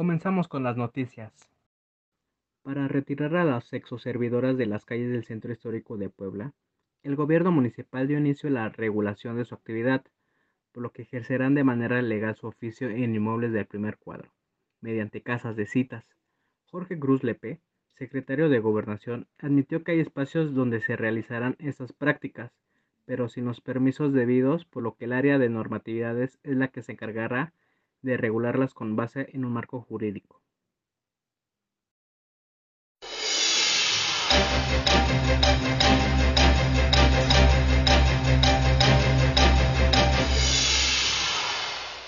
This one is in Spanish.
Comenzamos con las noticias. Para retirar a las sexoservidoras de las calles del centro histórico de Puebla, el gobierno municipal dio inicio a la regulación de su actividad, por lo que ejercerán de manera legal su oficio en inmuebles del primer cuadro, mediante casas de citas. Jorge Cruz Lepe, secretario de Gobernación, admitió que hay espacios donde se realizarán estas prácticas, pero sin los permisos debidos, por lo que el área de normatividades es la que se encargará de regularlas con base en un marco jurídico.